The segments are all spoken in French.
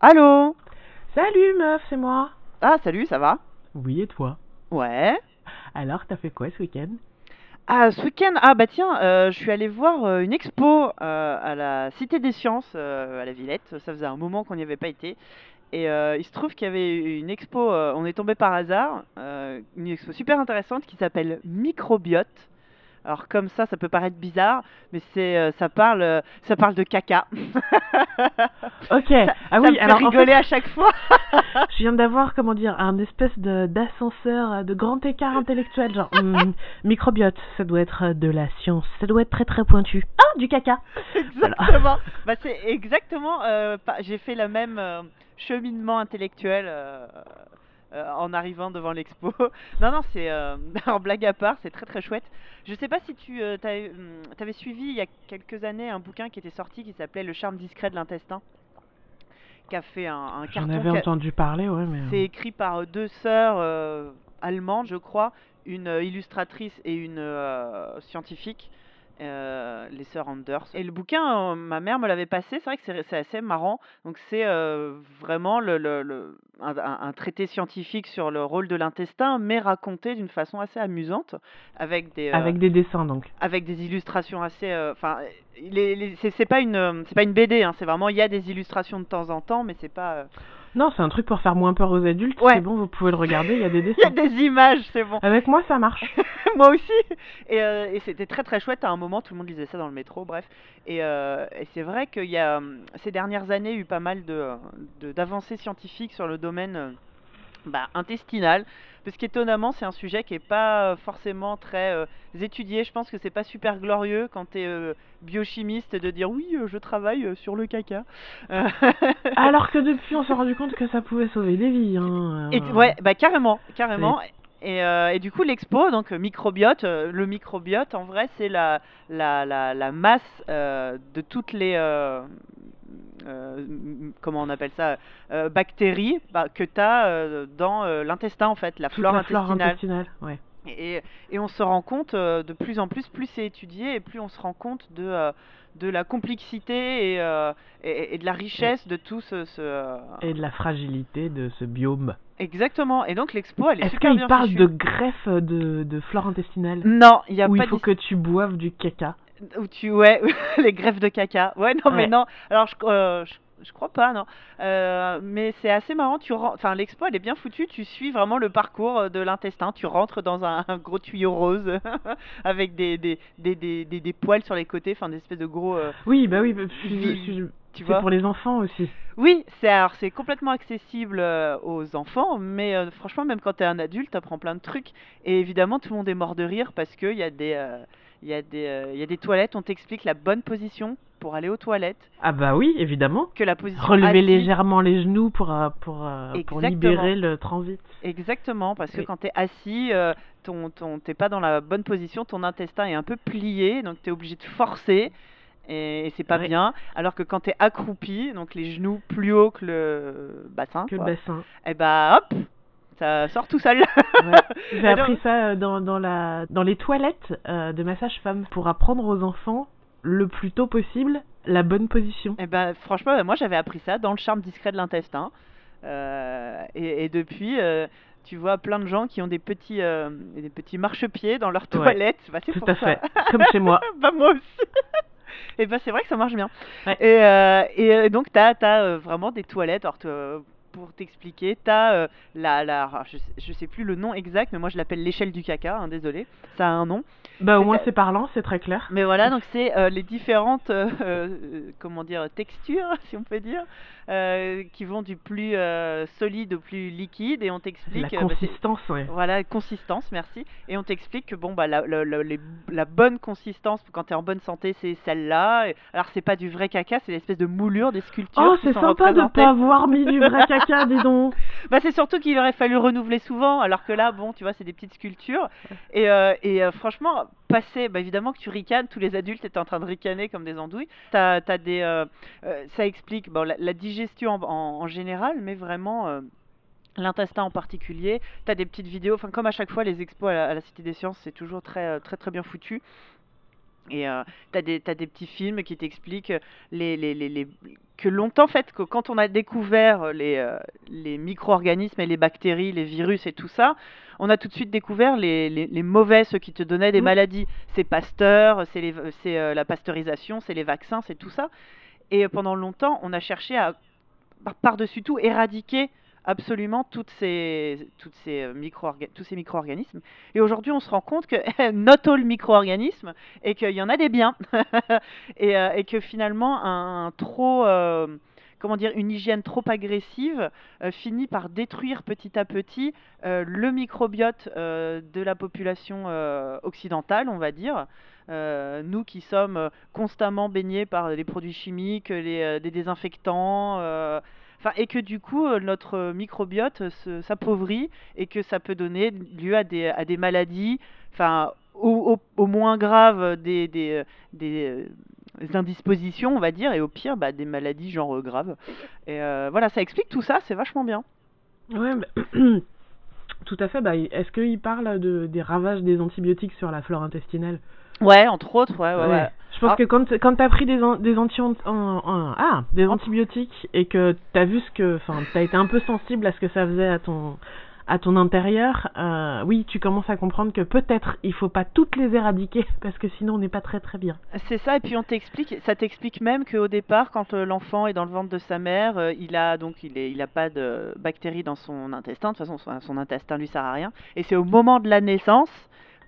Allô Salut meuf, c'est moi. Ah, salut, ça va? Oui, et toi? Ouais. Alors, t'as fait quoi ce week-end? Ah, ce week-end, ah bah tiens, euh, je suis allée voir euh, une expo euh, à la Cité des Sciences euh, à la Villette. Ça faisait un moment qu'on n'y avait pas été. Et euh, il se trouve qu'il y avait une expo, euh, on est tombé par hasard, euh, une expo super intéressante qui s'appelle Microbiote. Alors comme ça, ça peut paraître bizarre, mais c'est, euh, ça parle, euh, ça parle de caca. Ok, Ça, ah ça oui, me fait alors en rigoler fait, à chaque fois. je viens d'avoir, comment dire, un espèce de d'ascenseur, euh, de grand écart intellectuel, genre, hmm, microbiote, ça doit être de la science, ça doit être très très pointu. Ah, du caca. Exactement. Bah, c'est exactement. euh, J'ai fait le même euh, cheminement intellectuel euh, euh, en arrivant devant l'expo. Non, non, c'est. Euh, alors, blague à part, c'est très très chouette. Je sais pas si tu euh, t'avais hum, t'avais suivi il y a quelques années un bouquin qui était sorti qui s'appelait Le charme discret de l'intestin, qui a fait un, un J'en carton. avais qui a- entendu parler, ouais, mais... C'est écrit par deux sœurs allemandes, je crois, une illustratrice et une scientifique, euh, les sœurs Anders. Et le bouquin, euh, ma mère me l'avait passé, c'est vrai que c'est c'est assez marrant. Donc c'est euh, vraiment le, le- le- un, un- un traité scientifique sur le rôle de l'intestin, mais raconté d'une façon assez amusante, avec des, euh, Avec des dessins, donc. avec des illustrations assez euh, enfin les, les- c'est c'est pas une euh, c'est pas une BD hein, c'est vraiment il y a des illustrations de temps en temps mais c'est pas euh, Non, c'est un truc pour faire moins peur aux adultes, Ouais. c'est bon, vous pouvez le regarder, il y a des il y a dessins. des images c'est bon Avec moi, ça marche. moi aussi et, euh, et c'était très très chouette à un moment tout le monde lisait ça dans le métro bref et, euh, et c'est vrai qu'il y a euh, ces dernières années eu pas mal de de- d'avancées scientifiques sur le domaine bah, intestinal parce qu'étonnamment c'est un sujet qui est pas euh, forcément très euh, étudié je pense que c'est pas super glorieux quand tu es biochimiste de dire oui euh, je travaille euh, sur le caca Euh, Alors que depuis, on s'est rendu compte que ça pouvait sauver des vies, hein. Et, euh. ouais, bah carrément, carrément. Et, euh, et du coup, l'expo, donc euh, microbiote, euh, le microbiote, en vrai, c'est la, la, la, la masse euh, de toutes les. Euh, comment on appelle ça euh, Bactéries bah, que tu as dans euh, l'intestin, en fait, la flore la flore intestinale. ouais. Et, et on se rend compte euh, de plus en plus, plus c'est étudié, et plus on se rend compte de, euh, de la complexité et, euh, et, et de la richesse de tout ce. ce, Et de la fragilité de ce biome. Exactement. Et donc l'expo, elle est, Est-ce super qu'il bien parle fichue. de greffe de, de flore intestinale? Non, il y a Où pas il faut que tu boives du caca? Où tu ouais les greffes de caca. Ouais, non mais non. Alors je, euh, je je crois pas non. Euh, mais c'est assez marrant. Tu enfin l'expo elle est bien foutue. Tu suis vraiment le parcours euh, de l'intestin. Tu rentres dans un, un gros tuyau rose avec des des, des, des, des, poils sur les côtés, enfin des espèces de gros. euh, Oui, bah oui, bah, je- tu c'est vois. pour les enfants aussi. Oui, c'est alors c'est complètement accessible euh, aux enfants, mais euh, franchement même quand t'es un adulte, t'apprends plein de trucs. Et évidemment tout le monde est mort de rire parce que il y a des euh, il y a des euh, y a des toilettes. On t'explique la bonne position pour aller aux toilettes. Ah bah oui, évidemment. que la position Relever légèrement les genoux pour, euh, pour, euh, pour libérer le transit. Exactement, parce que quand tu es assis, euh, ton, ton, t'es pas dans la bonne position, ton intestin est un peu plié, donc tu es obligé de forcer, et, c'est pas Ouais. bien. Alors que quand tu es accroupi, donc les genoux plus haut que le bassin, Que le bassin. et bah hop, ça sort tout seul. Ouais. J'ai appris ça euh, dans, dans, la, dans les toilettes euh, de ma sage-femme pour apprendre aux enfants le plus tôt possible la bonne position. Et ben franchement, moi j'avais appris ça dans le charme discret de l'intestin. Euh, et, et depuis, euh, tu vois plein de gens qui ont des petits, euh, des petits marchepieds dans leurs Ouais, toilettes. Bah, c'est Tout pour à ça. fait. Comme chez moi. bah moi aussi. et bah c'est vrai que ça marche bien. Ouais. Et, et donc t'as as, vraiment des toilettes. Alors pour t'expliquer, t'as euh, la, la je, je sais plus le nom exact, mais moi je l'appelle l'échelle du caca. Hein, désolé, ça a un nom. Bah au moins c'est parlant, c'est très clair. Mais voilà, donc c'est euh, les différentes, euh, comment dire, textures, si on peut dire, qui vont du plus solide au plus liquide, et on La t'explique. euh, bah, consistance, ouais. voilà, consistance, merci. Et on t'explique que bon bah la, la, la- les- la bonne consistance quand tu es en bonne santé, c'est celle-là. Alors c'est pas du vrai caca, c'est l'espèce de moulure des sculptures Oh, c'est sympa de pas avoir mis du vrai caca, Bah c'est surtout qu'il aurait fallu le renouveler souvent, alors que là, bon, tu vois, c'est des petites sculptures. Et, euh, et euh, franchement, passer, bah évidemment que tu ricanes, tous les adultes étaient en train de ricaner comme des andouilles. T'as, as des, euh, ça explique bon, la, digestion en, général, mais vraiment l'intestin en particulier. T'as des petites vidéos, enfin comme à chaque fois les expos à la, à la Cité des Sciences, c'est toujours très, très très bien foutu. Et euh, t'as des, t'as des petits films qui t'expliquent les, les, les, les- que longtemps, en fait, que quand on a découvert les, euh, les micro-organismes et les bactéries, les virus et tout ça, on a tout de suite découvert les, les, les mauvais, ceux qui te donnaient des Mm. maladies. C'est Pasteur, c'est euh, la pasteurisation, c'est les vaccins, c'est tout ça. Et pendant longtemps, on a cherché à, par- par-dessus tout, éradiquer absolument euh, tous ces micro-organismes. Et aujourd'hui, on se rend compte que not all micro-organismes et qu'il y en a des biens et, euh, et que finalement un, trop euh, comment dire une hygiène trop agressive finit par détruire petit à petit le microbiote de la population occidentale, on va dire. Nous qui sommes constamment baignés par les produits chimiques, les, désinfectants, enfin, et que du coup euh, notre microbiote euh, s'appauvrit et que ça peut donner lieu à des, à des maladies, enfin au, au- au moins grave des, des, euh, des, euh, indispositions, on va dire, et au pire bah, des maladies genre euh, graves. Et euh, voilà, ça explique tout ça, c'est vachement bien. Ouais, bah, tout à fait. Bah, est-ce qu'il parle de, des ravages des antibiotiques sur la flore intestinale? Ouais, entre autres, ouais, ouais, ouais. Je pense Ah. que quand, quand t'as pris des, an- des, anti ah, des antibiotiques et que t'as vu ce que. Enfin, t'as été un peu sensible à ce que ça faisait à ton, à ton intérieur, euh, oui, tu commences à comprendre que peut-être il faut pas toutes les éradiquer parce que sinon on n'est pas très très bien. C'est ça, et puis on t'explique, ça t'explique même qu'au départ, quand euh, l'enfant est dans le ventre de sa mère, euh, il a donc il est, il a pas de bactéries dans son intestin. De toute façon, son, son intestin lui sert à rien. Et c'est au moment de la naissance,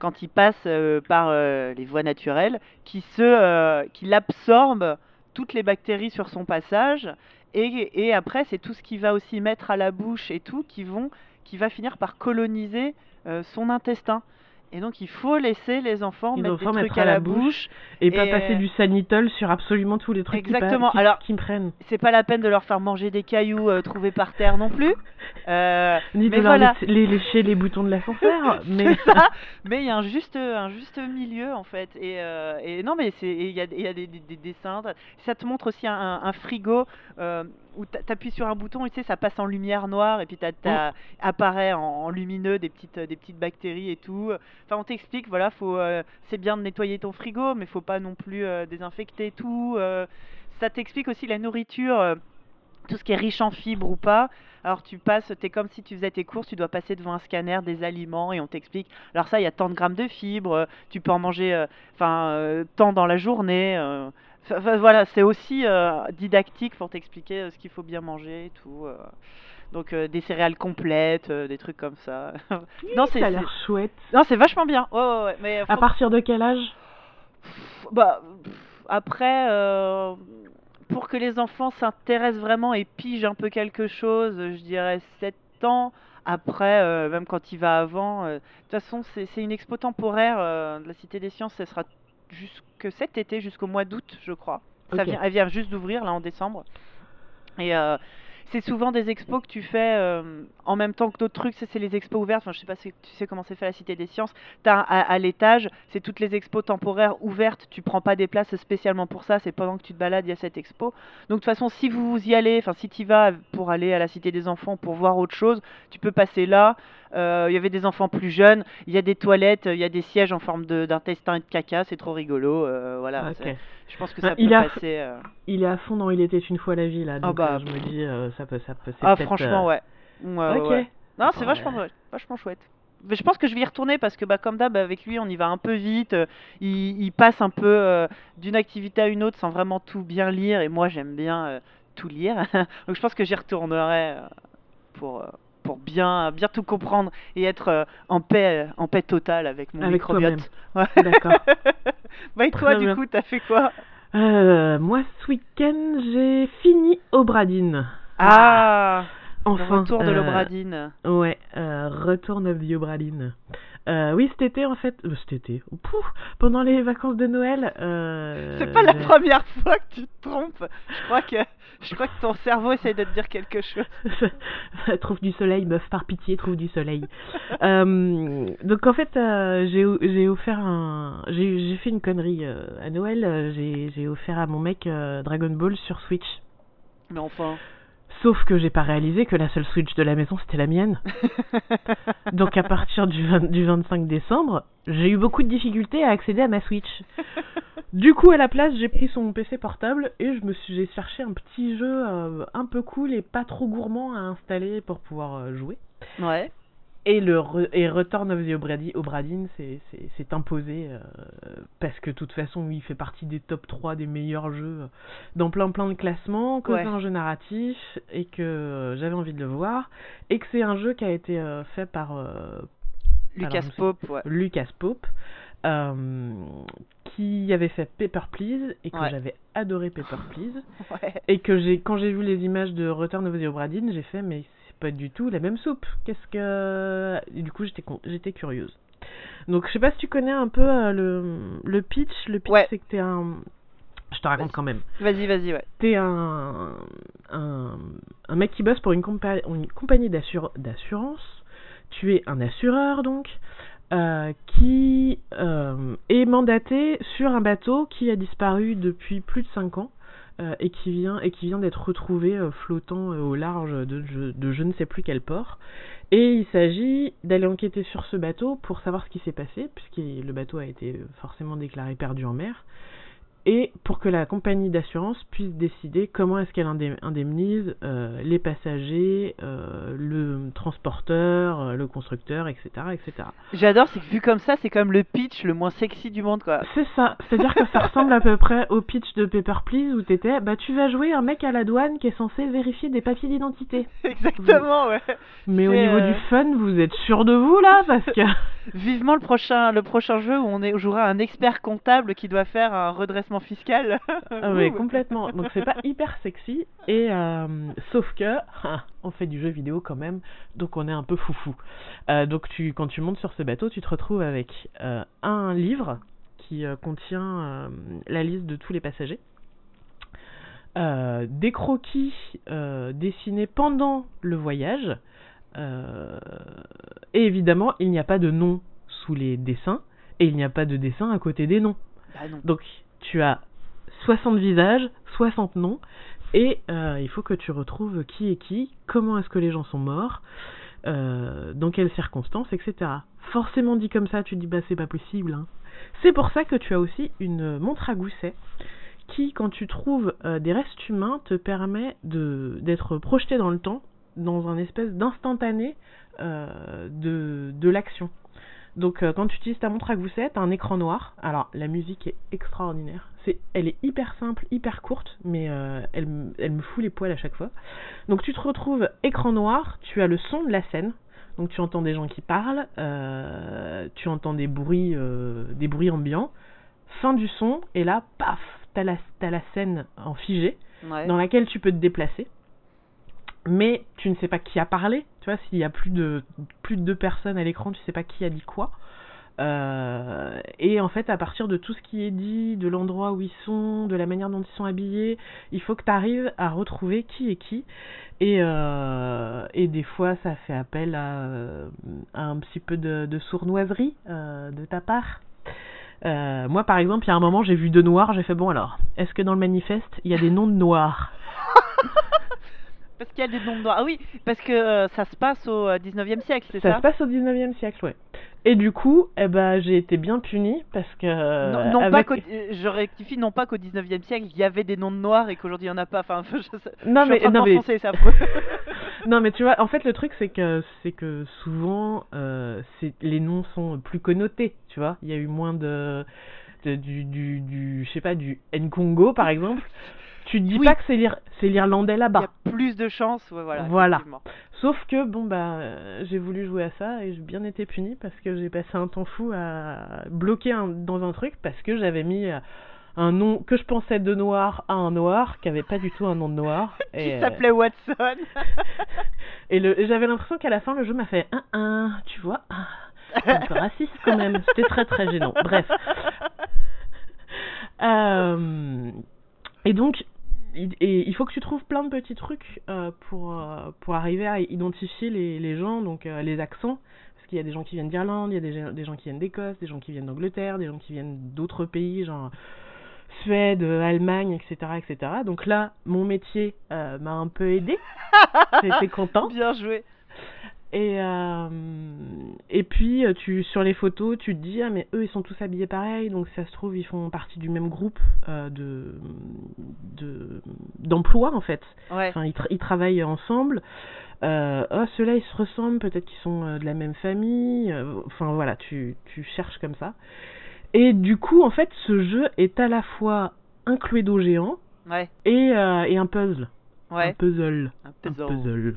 quand il passe euh, par euh, les voies naturelles, qu'il euh, absorbe toutes les bactéries sur son passage. Et, et après, c'est tout ce qu'il va aussi mettre à la bouche et tout qui vont, qui va finir par coloniser son intestin. Et donc, il faut laisser les enfants Les mettre enfants des trucs à la la bouche Et pas passer du sanitol sur absolument tous les trucs qui Exactement. qui, Alors- qui me prennent. c'est pas la peine de leur faire manger des cailloux euh, trouvés par terre non plus. Euh, Ni mais de leur voilà. les, lécher les boutons de mais C'est ça. Mais il y a un juste, un juste milieu en fait. Et, euh, et non, mais il y a, il y a des, des- des dessins. Ça te montre aussi un, frigo euh, où t'a- t'appuies sur un bouton et tu sais, ça passe en lumière noire et puis t'as, t'as- apparaît en, en lumineux des petites, des petites bactéries et tout. Enfin, on t'explique, voilà, faut, euh, c'est bien de nettoyer ton frigo, mais faut pas non plus euh, désinfecter tout. euh. ça t'explique aussi la nourriture. tout ce qui est riche en fibres ou pas. Alors tu passes, t'es comme si tu faisais tes courses, tu dois passer devant un scanner des aliments et on t'explique. Alors ça, il y a tant de grammes de fibres, tu peux en manger, enfin euh, tant dans la journée. euh. Enfin, voilà, c'est aussi euh, didactique pour t'expliquer euh, ce qu'il faut bien manger et tout. euh. Donc euh, des céréales complètes, euh, des trucs comme ça. non, c'est ça a c'est- l'air chouette. non, c'est vachement bien. Ouais, ouais, ouais. Mais À faut- partir de quel âge? Bah, pff, après, euh, pour que les enfants s'intéressent vraiment et pigent un peu quelque chose, je dirais 7 ans. Après, euh, même quand il va avant, euh, de toute façon, c'est c'est une expo temporaire euh, de la Cité des Sciences. Ce sera jusque cet été, jusqu'au mois d'août, je crois. Ça vient, elle vient juste d'ouvrir là en décembre. Et euh, c'est souvent des expos que tu fais euh, en même temps que d'autres trucs. C'est les expos ouvertes. Enfin, je sais pas si tu sais comment c'est fait à la Cité des Sciences. À, à l'étage, c'est toutes les expos temporaires ouvertes. Tu prends pas des places spécialement pour ça. C'est pendant que tu te balades, il y a cette expo. Donc de toute façon, si vous y allez, enfin si tu vas pour aller à la Cité des Enfants pour voir autre chose, tu peux passer là. Euh, Il y avait des enfants plus jeunes. Il y a des toilettes. Il y a des sièges en forme d'intestin et de caca. C'est trop rigolo. euh, voilà. Je pense que Ah, ça peut il a- passer. euh, Il est à fond dans Il était une fois la vie là, donc bah, je me dis ça peut, ça peut. Ah franchement ouais. Ok. ouais. Non c'est Ouais. vachement vachement chouette. Je pense que je vais y retourner parce que bah comme d'hab avec lui on y va un peu vite. euh, il, il passe un peu euh, d'une activité à une autre sans vraiment tout bien lire et moi j'aime bien euh, tout lire. Donc je pense que j'y retournerai pour pour bien bien tout comprendre et être euh, en paix en paix totale avec mon Avec microbiote. Ouais. D'accord. bah et toi du coup t'as fait quoi? Euh, moi ce week-end j'ai fini Obradine. Ah, Enfin. retour de euh, l'Obradine. Ouais, euh, Return of the Obradine. Euh, oui, cet été en fait, euh, cet été, Pouf, pendant les vacances de Noël. Euh, C'est pas la première fois que tu te trompes. Je crois que je crois que ton cerveau essaye de te dire quelque chose. trouve du soleil, meuf, par pitié, trouve du soleil. Euh, donc en fait, euh, j'ai j'ai offert un, j'ai j'ai fait une connerie euh, à Noël. J'ai j'ai offert à mon mec euh, Dragon Ball sur Switch. Mais enfin. Sauf que j'ai pas réalisé que la seule Switch de la maison c'était la mienne. Donc à partir du, 20 du 25 décembre, j'ai eu beaucoup de difficultés à accéder à ma Switch. Du coup, à la place, j'ai pris son PC portable et je me suis j'ai cherché un petit jeu euh, un peu cool et pas trop gourmand à installer pour pouvoir euh, jouer. Ouais. Et le re- et Return of the Obra Dinn- Obra Dinn s'est imposé euh, parce que de toute façon, il fait partie des top 3 des meilleurs jeux dans plein plein de classements, que Ouais. c'est un jeu narratif et que j'avais envie de le voir et que c'est un jeu qui a été fait par Lucas Alors, Pope, ouais. Lucas Pope, euh, qui avait fait Paper Please et que Ouais. j'avais adoré Paper Please Ouais. et que j'ai quand j'ai vu les images de Return of the Obra j'ai fait mais c'est pas du tout la même soupe. Qu'est-ce que et du coup j'étais j'étais curieuse. Donc je sais pas si tu connais un peu euh, le le pitch. Le pitch Ouais. c'est que t'es un je te raconte quand même. Vas-y, vas-y, ouais. T'es un, un, un mec qui bosse pour une, compa- une compagnie d'assur- d'assurance. Tu es un assureur donc, euh, qui euh, est mandaté sur un bateau qui a disparu depuis plus de 5 ans euh, et qui vient, et qui vient d'être retrouvé flottant au large de je ne sais plus quel port. Et il s'agit d'aller enquêter sur ce bateau pour savoir ce qui s'est passé, puisque le bateau a été forcément déclaré perdu en mer et pour que la compagnie d'assurance puisse décider comment est-ce qu'elle indem- indemnise euh, les passagers, euh, le transporteur, euh, le constructeur, etc., etc. J'adore, c'est que vu comme ça, c'est comme le pitch le moins sexy du monde, quoi. C'est ça, c'est-à-dire que ça ressemble à peu près au pitch de Paper Please où t'étais, bah tu vas jouer un mec à la douane qui est censé vérifier des papiers d'identité. Exactement, ouais. Mais au niveau euh, du fun, vous êtes sûr de vous là parce que Vivement le prochain, le prochain jeu où on est, où jouera un expert comptable qui doit faire un redressement fiscal. Ah Ouh. complètement. Donc c'est pas hyper sexy et euh, sauf que ah, on fait du jeu vidéo quand même, donc on est un peu foufou. Euh, donc tu quand tu montes sur ce bateau, tu te retrouves avec euh, un livre qui euh, contient euh, la liste de tous les passagers. Euh, des croquis euh, dessinés pendant le voyage. Euh, et évidemment, il n'y a pas de nom sous les dessins et il n'y a pas de dessin à côté des noms. Bah non. Donc, tu as 60 visages, 60 noms, et euh, il faut que tu retrouves qui est qui, comment est-ce que les gens sont morts, euh, dans quelles circonstances, etc. Forcément dit comme ça, tu te dis, bah c'est pas possible. hein. C'est pour ça que tu as aussi une montre à gousset qui, quand tu trouves euh, des restes humains, te permet d'être projeté dans le temps, dans un espèce d'instantané de l'action. Donc euh, quand tu utilises ta montre à gousset, t'as un écran noir. Alors la musique est extraordinaire. C'est, elle est hyper simple, hyper courte, mais euh, elle, elle me fout les poils à chaque fois. Donc tu te retrouves écran noir, tu as le son de la scène. Donc tu entends des gens qui parlent, euh, tu entends des bruits, des bruits ambiants. Fin du son, et là, paf, t'as la, t'as la scène en figé Ouais. dans laquelle tu peux te déplacer. Mais tu ne sais pas qui a parlé. Tu vois, s'il y a plus de, plus de deux personnes à l'écran, tu sais pas qui a dit quoi. Euh, et en fait, à partir de tout ce qui est dit, de l'endroit où ils sont, de la manière dont ils sont habillés, il faut que tu arrives à retrouver qui est qui. Et, euh, et des fois, ça fait appel à, euh, à un petit peu de, de sournoiserie euh, de ta part. Euh, moi, par exemple, il y a un moment, j'ai vu deux noirs, j'ai fait bon alors, est-ce que dans le manifeste, il y a des noms de noirs? Parce qu'il y a des noms de noirs. Ah oui, parce que euh, ça se passe au euh, 19e siècle, c'est Ça ça, se passe au 19e siècle, ouais. Et du coup, eh ben, j'ai été bien punie parce que. Non, non pas avec- euh, je rectifie, non pas qu'au 19e siècle, il y avait des noms de noirs et qu'aujourd'hui il n'y en a pas. Enfin, je, je, Non, je mais, suis en train de non, mais, m'enfoncer, c'est affreux. non, mais tu vois, en fait, le truc, c'est que, c'est que souvent, euh, les noms sont plus connotés, tu vois. Il y a eu moins de. de- du, du, du, je sais pas, du Nkongo, par exemple. Tu te dis Oui. pas que c'est, l'Ir- c'est l'Irlandais Il y là-bas. a plus de chances, ouais, voilà. Sauf que, bon, bah, j'ai voulu jouer à ça et j'ai bien été puni parce que j'ai passé un temps fou à bloquer un- dans un truc parce que j'avais mis euh, un nom que je pensais de noir à un noir qui avait pas du tout un nom de noir. Qui Et, euh, s'appelait Watson. et j'avais l'impression qu'à la fin, le jeu m'a fait un, un, tu vois, un peu raciste quand même. C'était très très gênant. Bref. Euh, et donc, et il faut que tu trouves plein de petits trucs euh, pour, euh, pour arriver à identifier les, les gens, donc euh, les accents. Parce qu'il y a des gens qui viennent d'Irlande, il y a des, gens- des gens qui viennent d'Écosse, des gens qui viennent d'Angleterre, des gens qui viennent d'autres pays, genre Suède, Allemagne, etc. etc. Donc là, mon métier euh, m'a un peu aidé. J'étais content. Bien joué. Et, euh, et puis, euh, tu, sur les photos, tu te dis, ah, mais eux, ils sont tous habillés pareil, donc ça se trouve, ils font partie du même groupe euh, de, de, d'emploi, en fait. Ouais. Enfin, ils, tra- ils travaillent ensemble. Euh, oh, ceux-là, ils se ressemblent, peut-être qu'ils sont euh, de la même famille. Enfin, voilà, tu, tu cherches comme ça. Et du coup, en fait, ce jeu est à la fois un Cluedo géant Ouais. et, et un puzzle. Un puzzle. Un Un puzzle.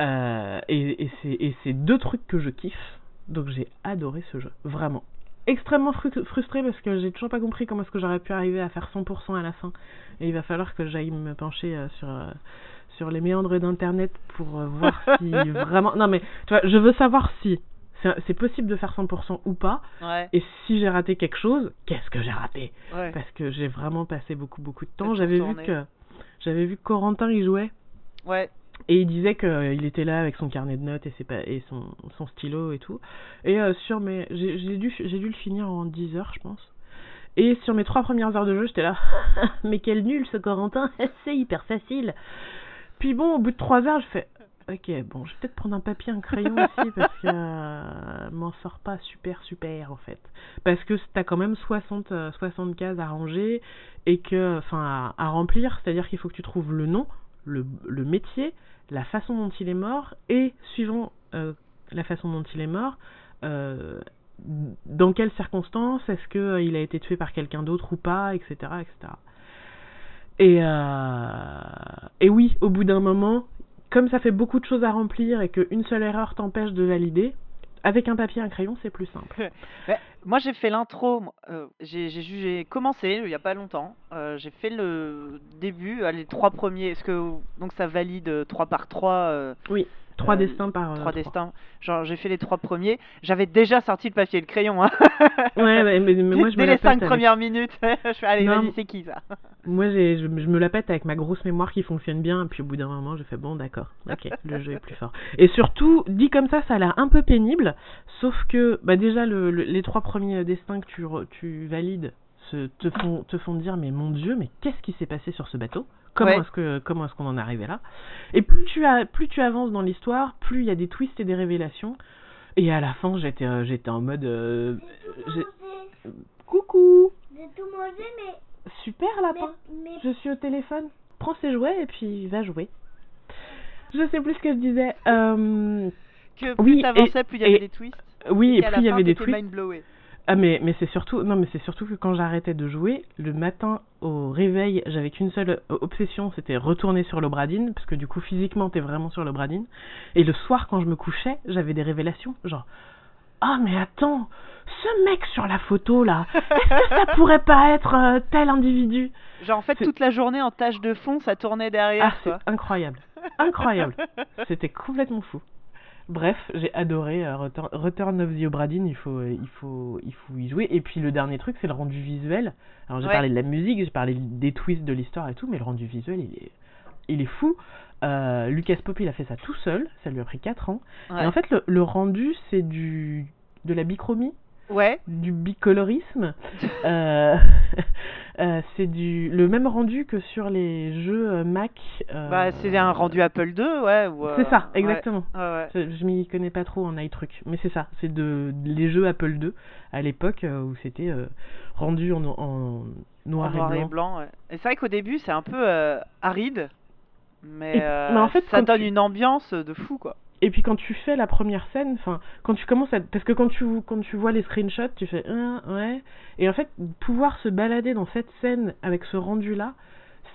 Euh, et et c'est et c'est deux trucs que je kiffe. Donc j'ai adoré ce jeu. Vraiment. Extrêmement fru- frustré parce que j'ai toujours pas compris comment est-ce que j'aurais pu arriver à faire 100% à la fin. Et il va falloir que j'aille me pencher euh, sur, euh, sur les méandres d'internet pour voir si vraiment. Non mais tu vois, je veux savoir si c'est c'est possible de faire 100% ou pas. Ouais. Et si j'ai raté quelque chose, qu'est-ce que j'ai raté? Ouais. Parce que j'ai vraiment passé beaucoup beaucoup de temps. J'avais vu que j'avais vu que Corentin y jouait. Ouais. Et il disait qu'il était là avec son carnet de notes et, ses pa- et son, son stylo et tout. Et euh, sur mes. J'ai dû, le finir en 10 heures, je pense. Et sur mes trois premières heures de jeu, j'étais là. Mais quel nul ce Corentin, c'est hyper facile. Puis bon, au bout de 3 heures, je fais. Ok, bon, je vais peut-être prendre un papier, un crayon aussi, parce que euh, m'en sort pas super super en fait. Parce que t'as quand même 60, euh, 60 cases à ranger et que, enfin, à, à remplir, c'est-à-dire qu'il faut que tu trouves le nom, le, métier, la façon dont il est mort et, suivant euh, la façon dont il est mort, euh, dans quelles circonstances, est-ce que euh, a été tué par quelqu'un d'autre ou pas, etc., etc. Et, et oui, au bout d'un moment, comme ça fait beaucoup de choses à remplir et qu'une seule erreur t'empêche de valider, avec un papier et un crayon, c'est plus simple. Ouais, moi j'ai fait l'intro, euh, j'ai commencé il y a pas longtemps, euh, j'ai fait le début, euh, les trois premiers, parce que donc ça valide euh, 3 par 3, Oui, trois Euh, destins par. euh, trois destins, genre j'ai fait les trois premiers, j'avais déjà sorti le papier et le crayon, hein. Ouais, mais, mais, mais moi je dès me les la 5 pète avec- premières minutes, je fais allez vas-y c'est qui ça? Moi, je, je me la pète avec ma grosse mémoire qui fonctionne bien, et puis au bout d'un moment, je fais bon, d'accord, ok, le jeu est plus fort. Et surtout, dit comme ça, ça a l'air un peu pénible, sauf que, bah déjà, le, le- les trois premiers destins que tu, tu valides se, te, font, te font dire, mais mon dieu, mais qu'est-ce qui s'est passé sur ce bateau? Comment Ouais. est-ce que comment est-ce qu'on en est arrivé là? Et plus tu as, plus tu avances dans l'histoire, plus il y a des twists et des révélations. Et à la fin, j'étais, euh, j'étais en mode, euh, j'ai- coucou, J'ai tout mangé, mais, super lapin. mais, mais Je suis au téléphone. Prends ses jouets et puis va jouer. Je sais plus ce que je disais. Euh, Que plus Oui, t'avançais, et- plus il y avait et- des twists. oui, et puis il y avait des tweets. Ah mais mais c'est surtout non mais c'est surtout que quand j'arrêtais de jouer le matin au réveil j'avais qu'une seule euh, obsession c'était retourner sur l'Obradine parce que du coup physiquement t'es vraiment sur l'Obradine. Et le soir quand je me couchais j'avais des révélations genre ah mais attends ce mec sur la photo là est-ce que ça pourrait pas être euh, tel individu? Genre en fait toute la journée en tâche de fond, ça tournait derrière ah c'est incroyable incroyable. C'était complètement fou. Bref, j'ai adoré euh, Return, Return of the Obradine, il faut, euh, il, faut, il faut y jouer. Et puis le dernier truc, c'est le rendu visuel. Alors j'ai Ouais. parlé de la musique, j'ai parlé des twists de l'histoire et tout, mais le rendu visuel, il est, il est fou. Euh, Lucas Pop, il a fait ça tout seul, ça lui a pris 4 ans. Ouais. Et en fait, le, le rendu, c'est du de la bichromie, Ouais. du bicolorisme. Euh, euh, c'est du le même rendu que sur les jeux euh, Mac. Bah c'est un rendu Apple II, ouais. ou, C'est ça, exactement. Ouais. Je, je m'y connais pas trop en iTruc, mais c'est ça, c'est de les jeux Apple II à l'époque où c'était rendu en, en noir, En noir et et blanc. ouais. Et c'est vrai qu'au début c'est un peu aride, mais, Et- mais en fait, ça donne tu- une ambiance de fou quoi. Et puis quand tu fais la première scène, enfin quand tu commences à parce que quand tu quand tu vois les screenshots, tu fais Hein, ouais et en fait pouvoir se balader dans cette scène avec ce rendu là,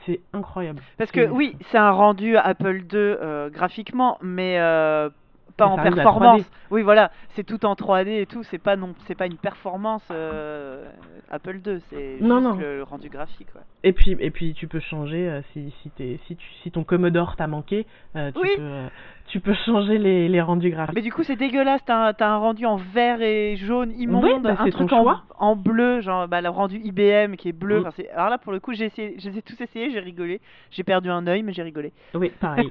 c'est incroyable. Parce que oui, c'est un rendu Apple II euh, graphiquement, mais euh, pas en performance. 3D. Oui, voilà, c'est tout en 3D et tout. C'est pas non, c'est pas une performance euh, Apple II, c'est Non, juste non. le rendu graphique. Ouais. Et puis et puis tu peux changer euh, si si t'es si tu si ton Commodore t'a manqué, euh, tu Oui. peux tu peux changer les les rendus graphiques. Mais du coup, c'est dégueulasse. T'as un, rendu en vert et jaune immonde, bah, un truc en, bleu, genre bah, le rendu IBM qui est bleu. Alors là, pour le coup, j'ai essayé, je les ai tous essayés, j'ai rigolé. J'ai perdu un œil, mais j'ai rigolé. Oui, pareil.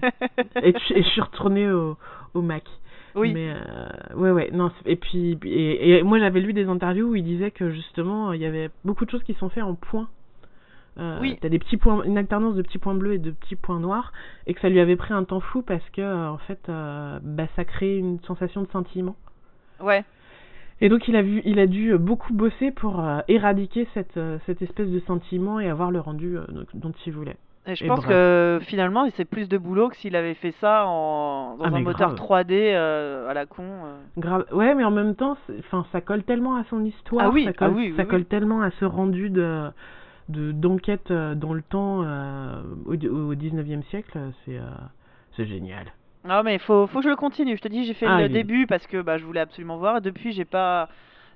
et, tu- et je suis retournée au, au Mac. oui. Mais euh, ouais, ouais, non. Et puis, et, et moi j'avais lu des interviews où il disait que justement il y avait beaucoup de choses qui sont faites en point. euh, Oui. t'as des petits points, une alternance de petits points bleus et de petits points noirs, et que ça lui avait pris un temps fou parce que euh, en fait, euh, bah, ça crée une sensation de scintillement. Ouais. Et donc il a vu, il a dû beaucoup bosser pour éradiquer cette, cette espèce de sentiment et avoir le rendu dont il voulait. Et je Et pense bref. que finalement, c'est plus de boulot que s'il avait fait ça en... dans Ah, un moteur grave. 3D euh, à la con. euh. Grave. Ouais, mais en même temps, enfin, ça colle tellement à son histoire, Ah oui, ça ah colle, oui, oui, ça oui. colle tellement à ce rendu de de d'enquête euh, dans le temps euh, au, au 19e siècle, c'est c'est génial. Non, mais faut, faut que je le continue. Je te dis, j'ai fait Ah, le début parce que bah, je voulais absolument voir. Depuis, j'ai pas.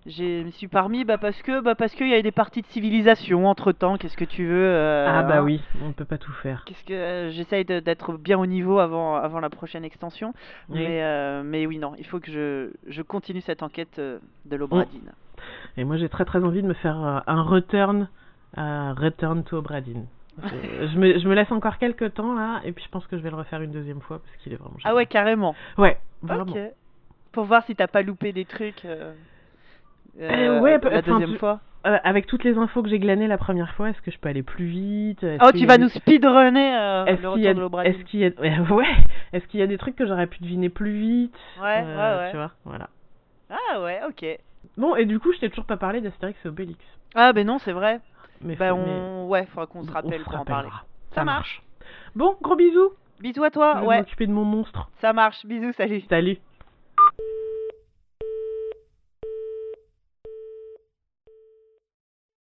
Je me suis parmi bah, parce que bah, parce qu'il y a eu des parties de civilisation entre temps. Qu'est-ce que tu veux euh, ah bah hein. oui, on peut pas tout faire. Qu'est-ce que euh, j'essaye d'être bien au niveau avant avant la prochaine extension. Oui. Mais euh, mais oui non, il faut que je je continue cette enquête de l'Obradine. Et moi j'ai très très envie de me faire un return à Return to Obradin. Je, je me, je me laisse encore quelques temps là, et puis je pense que je vais le refaire une deuxième fois parce qu'il est vraiment Ah ouais carrément. génial. Ouais, vraiment. Ok. Pour voir si t'as pas loupé des trucs. Euh, Euh, ouais, la deuxième tu- fois. Euh, avec toutes les infos que j'ai glanées la première fois, est-ce que je peux aller plus vite? Oh, tu a vas nous speedrunner euh, Est-ce le qu'il y a, retour de l'Obradine. est-ce qu'il y a, ouais, est-ce qu'il y a des trucs que j'aurais pu deviner plus vite? Ouais, Euh, ouais, ouais. Tu vois, voilà. Ah ouais, ok. Bon, et du coup, je t'ai toujours pas parlé d'Astérix et Obélix. Ah ben non, c'est vrai. Mais, Bah on, ouais, faudra qu'on se mais rappelle pour en parler. Ça marche. Bon, gros bisous. Bisous à Je toi. vais Ouais, m'occuper de mon monstre. ça marche. Bisous, salut. Salut.